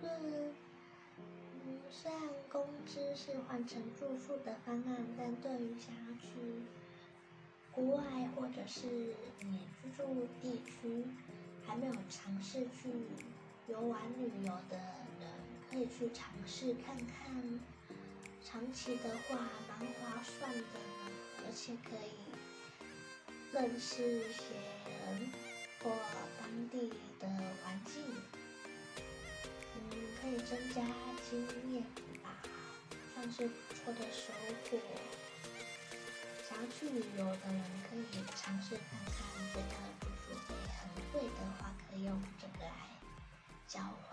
个，嗯，虽然工资是换成住宿的方案，但对于想要去国外或者是你居住地区还没有尝试去游玩旅游的人，可以去尝试看看。长期的话蛮划算的，而且可以认识一些人或当地的环境，可以增加经验吧，算是不错的收获。想要去旅游的人可以尝试看看，觉得住宿费很贵的话，可以用这个来交换。